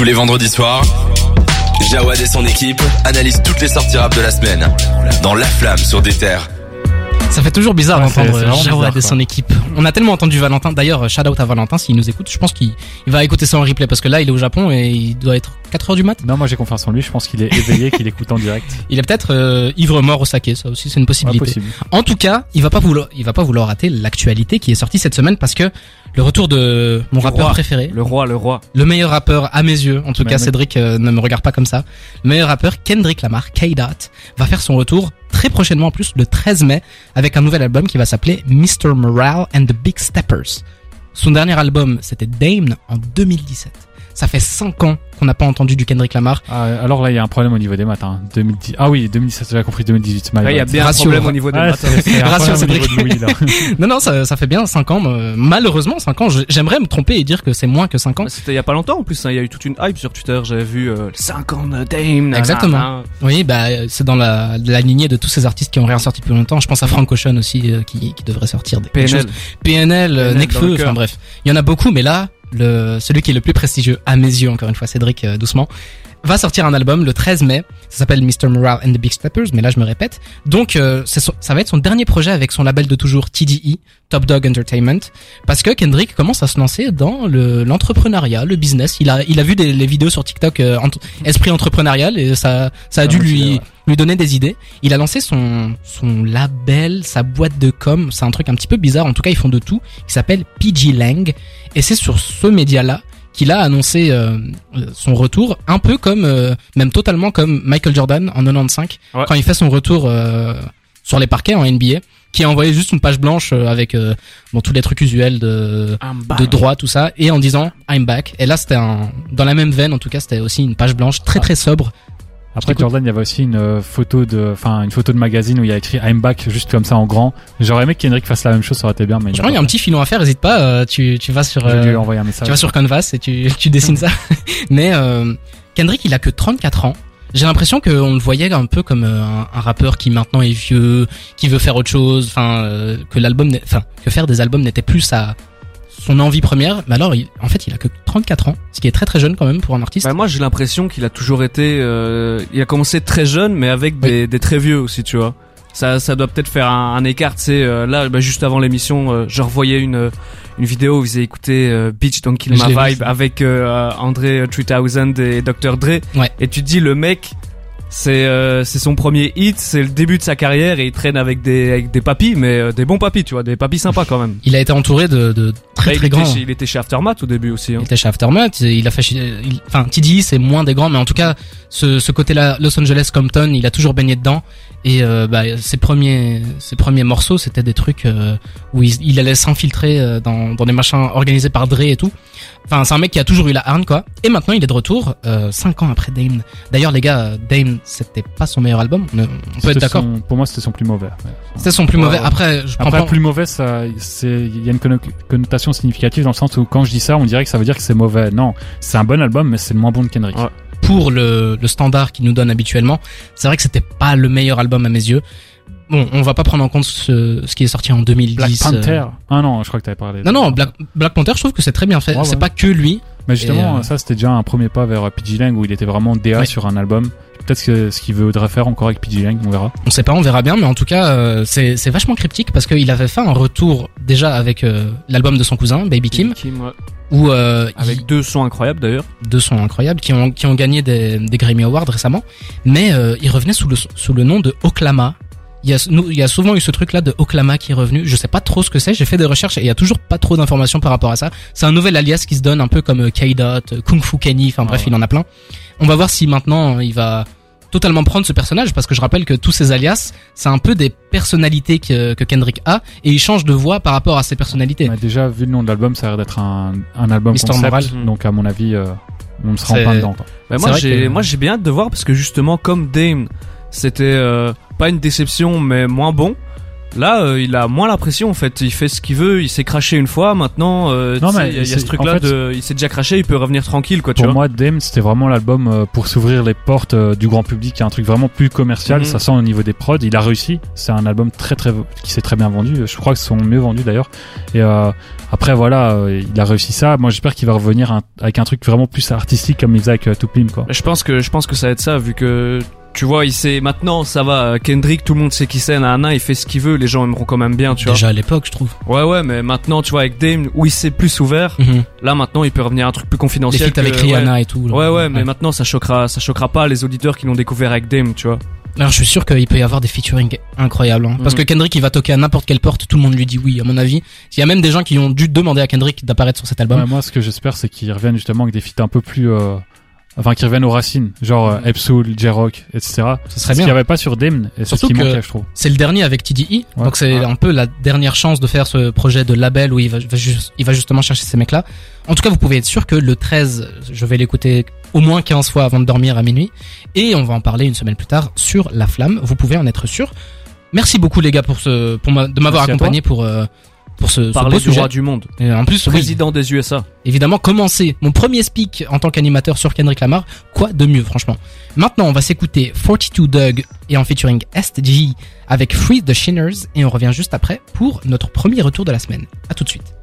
Tous les vendredis soirs, Jawad et son équipe analysent toutes les sorties rap de la semaine dans La Flamme sur des terres. Ça fait toujours bizarre Ouais, d'entendre Jawad et son équipe. On a tellement entendu Valentin. D'ailleurs, shout out à Valentin s'il nous écoute. Je pense qu'il il va écouter ça en replay parce que là, il est au Japon et il doit être 4 heures du mat. Non, moi j'ai confiance en lui. Je pense qu'il est éveillé, qu'il écoute en direct. Il est peut-être euh, ivre mort au saké. Ça aussi, c'est une possibilité. En tout cas, il va pas vouloir, il va pas vouloir rater l'actualité qui est sortie cette semaine parce que le retour de mon Le rappeur roi. préféré, Le roi, le roi. le meilleur rappeur à mes yeux, en tout Mais cas Cédric euh, ne me regarde pas comme ça, le meilleur rappeur Kendrick Lamar, K-Dot, va faire son retour très prochainement en plus le 13 mai avec un nouvel album qui va s'appeler Mr. Morale and the Big Steppers. Son dernier album c'était Dame en 2017. Ça fait 5 ans qu'on n'a pas entendu du Kendrick Lamar. Ah, alors là, il y a un problème au niveau des maths. Hein. 2010. Ah oui, 2017, j'avais compris 2018. my Ouais, Il y a bien Ratio. un problème au niveau des Ouais, maths. Rassure, Cédric. niveau de Louis, là. Non non, ça, ça fait bien 5 ans. euh, malheureusement 5 ans. J'aimerais me tromper et dire que c'est moins que 5 ans. Bah, C'était il y a pas longtemps en plus, hein. il y a eu toute une hype sur Twitter, j'avais vu euh, 5 ans de Dame. Exactement. nanana. Oui, bah c'est dans la, la lignée de tous ces artistes qui ont rien sorti depuis longtemps. Je pense à Frank Ocean aussi euh, qui, qui devrait sortir des PNL. choses. PNL, euh, PNL le enfin bref, il y en a beaucoup, mais là, le celui qui est le plus prestigieux à mes yeux, encore une fois, Cédric, euh, doucement, va sortir un album le 13 mai. Ça s'appelle Mr. Morale and the Big Steppers, mais là je me répète. Donc euh, son- ça va être son dernier projet avec son label de toujours TDE, Top Dog Entertainment, parce que Kendrick commence à se lancer dans le l'entrepreneuriat, le business. Il a il a vu des les vidéos sur TikTok euh, esprit entrepreneurial et ça ça a Ah, dû lui ouais. lui donner des idées. Il a lancé son son label, sa boîte de com, c'est un truc un petit peu bizarre. En tout cas, ils font de tout. Qui s'appelle PG Lang et c'est sur ce média-là qu'il a annoncé euh, son retour, un peu comme, euh, même totalement comme Michael Jordan en 95 Ouais. quand il fait son retour euh, sur les parquets en NBA, qui a envoyé juste une page blanche avec bon tous les trucs usuels de de droit tout ça et en disant I'm back. Et là c'était un dans la même veine en tout cas c'était aussi une page blanche très très sobre. Après. Jordan, il y avait aussi une euh, photo de, enfin une photo de magazine où il y a écrit I'm back juste comme ça en grand. J'aurais aimé que Kendrick fasse la même chose, ça aurait été bien, mais Je crois qu'il y a un petit filon à faire. Hésite pas, euh, tu tu vas sur euh, envoyer un message. tu vas sur Canvas et tu tu dessines ça. Mais euh, Kendrick il a que 34 ans. J'ai l'impression qu'on le voyait un peu comme un, un rappeur qui maintenant est vieux, qui veut faire autre chose, enfin que l'album, enfin que faire des albums n'était plus sa son envie première. Mais alors, il- en fait, il a que 34 ans, ce qui est très très jeune quand même pour un artiste. Bah, moi j'ai l'impression qu'il a toujours été, euh, il a commencé très jeune mais avec des, des très vieux aussi tu vois. Ça, ça doit peut-être faire un, un écart, tu sais. euh, là, bah, juste avant l'émission, euh, je revoyais une euh, une vidéo où faisaient écouter euh, Beach Don't Kill My Vibe avec euh, André 3000 et Dr Dre. Ouais. Et tu te dis le mec, c'est euh, c'est son premier hit, c'est le début de sa carrière et il traîne avec des avec des papis, mais euh, des bons papis, tu vois, des papis sympas quand même. Il a été entouré de, de très Bah, très il, était chez, il était chez Aftermath au début aussi. Hein. Il était chez Aftermath, il a fait, chez- il- enfin TDI c'est moins des grands, mais en tout cas ce, ce côté-là, Los Angeles, Compton, il a toujours baigné dedans. Et euh, bah, ses premiers, ses premiers morceaux, c'était des trucs euh, où il, il allait s'infiltrer euh, dans, dans des machins organisés par Dre et tout. Enfin, c'est un mec qui a toujours eu la harne, quoi. Et maintenant, il est de retour, euh, cinq ans après Dame. D'ailleurs, les gars, Dame, c'était pas son meilleur album. On, on peut être d'accord. son- Pour moi, c'était son plus mauvais. ouais. C'était son plus Ouais, mauvais. Après, je prends Après, pas. plus mauvais, ça, c'est, il y a une conno- connotation significative dans le sens où quand je dis ça, on dirait que ça veut dire que c'est mauvais. Non, c'est un bon album, mais c'est le moins bon de Kendrick. Ouais. pour le, le standard qu'il nous donne habituellement. C'est vrai que c'était pas le meilleur album à mes yeux. Bon, on va pas prendre en compte ce, ce qui est sorti en 2010. Black Panther. euh. Ah non, je crois que t'avais parlé. Non, non, Black, Black Panther, je trouve que c'est très bien fait. Ouais, C'est ouais. pas que lui. Mais justement, euh, ça, c'était déjà un premier pas vers PG Lang où il était vraiment DA Ouais. sur un album. Peut-être que ce qu'il voudrait faire encore avec PG Lang, on verra. On sait pas, on verra bien, mais en tout cas, euh, c'est c'est vachement cryptique parce qu'il avait fait un retour déjà avec euh, l'album de son cousin, Baby Kim, ouais. où euh, Avec il- deux sons incroyables d'ailleurs. deux sons incroyables qui ont qui ont gagné des, des Grammy Awards récemment, mais euh, il revenait sous le sous le nom de Oklama. Il y a nous- il y a souvent eu ce truc là de Oklama qui est revenu. Je sais pas trop ce que c'est. J'ai fait des recherches et il y a toujours pas trop d'informations par rapport à ça. C'est un nouvel alias qui se donne un peu comme euh, K-Dot, euh, Kung Fu Kenny. Enfin bref, Ah ouais. il en a plein. On va voir si maintenant euh, il va totalement prendre ce personnage parce que je rappelle que tous ces alias c'est un peu des personnalités que, que Kendrick a et il change de voix par rapport à ses personnalités. On a déjà vu le nom de l'album, ça a l'air d'être un, un album Mr. concept. Moral. Donc, à mon avis, euh, on sera en plein dedans. quoi. Bah, moi j'ai que- moi j'ai bien hâte de voir parce que justement comme Dame c'était euh, pas une déception mais moins bon Là, euh, il a moins la pression en fait. Il fait ce qu'il veut. Il s'est craché une fois. Maintenant, euh, Non, mais il y a, il y a c'est- ce truc-là en fait- de, il s'est déjà craché. Il peut revenir tranquille, quoi. Tu Pour vois. moi, Dame, c'était vraiment l'album euh, pour s'ouvrir les portes du grand public, un truc vraiment plus commercial. Mhm. Ça sent au niveau des prods. Il a réussi. C'est un album très très qui s'est très bien vendu. Je crois que c'est son mieux vendu d'ailleurs. Et euh, après voilà, il a réussi ça. Moi, j'espère qu'il va revenir un- avec un truc vraiment plus artistique comme il faisait avec Tupim quoi. Je pense que je pense que ça va être ça, vu que tu vois, il sait maintenant, ça va. Kendrick, tout le monde sait qui c'est. Nana, il fait ce qu'il veut. Les gens aimeront quand même bien, tu vois. Déjà à l'époque, je trouve. Ouais, ouais, mais maintenant, tu vois, avec Dame, où il s'est plus ouvert. Mhm. Là, maintenant, il peut revenir à un truc plus Les confidentiel. avec que- Rihanna et tout. là. Ouais, ouais, mais maintenant, ça choquera, ça choquera pas les auditeurs qui l'ont découvert avec Dame, tu vois. Alors je suis sûr qu'il peut y avoir des featuring incroyables. hein. Parce Mhm. que Kendrick il va toquer à n'importe quelle porte, tout le monde lui dit oui à mon avis. Il y a même des gens qui ont dû demander à Kendrick d'apparaître sur cet album. Ouais, moi, ce que j'espère, c'est qu'ils reviennent justement avec des feats un peu plus, euh, enfin, qu'ils reviennent aux racines, genre euh, Epsoul, J-Rock, etc. Ce serait Ce qu'il bien. n'y avait pas sur Dame, et c'est ce qui que- manquait, je trouve. C'est le dernier avec TDI, Ouais. donc c'est Ouais. un peu la dernière chance de faire ce projet de label où il va, va juste- il va justement chercher ces mecs-là. En tout cas, vous pouvez être sûr que le 13, je vais l'écouter au moins 15 fois avant de dormir à minuit, et on va en parler une semaine plus tard sur La Flamme. Vous pouvez en être sûr. Merci beaucoup les gars pour ce, pour ma- de m'avoir accompagné pour euh, pour ce, ce Parler beau du sujet. roi du monde. Et en plus, oui, Président des USA. évidemment commencer mon premier speak en tant qu'animateur sur Kendrick Lamar, quoi de mieux franchement. Maintenant on va s'écouter 42 Doug et en featuring SG avec Free the Shinners et on revient juste après pour notre premier retour de la semaine. À tout de suite.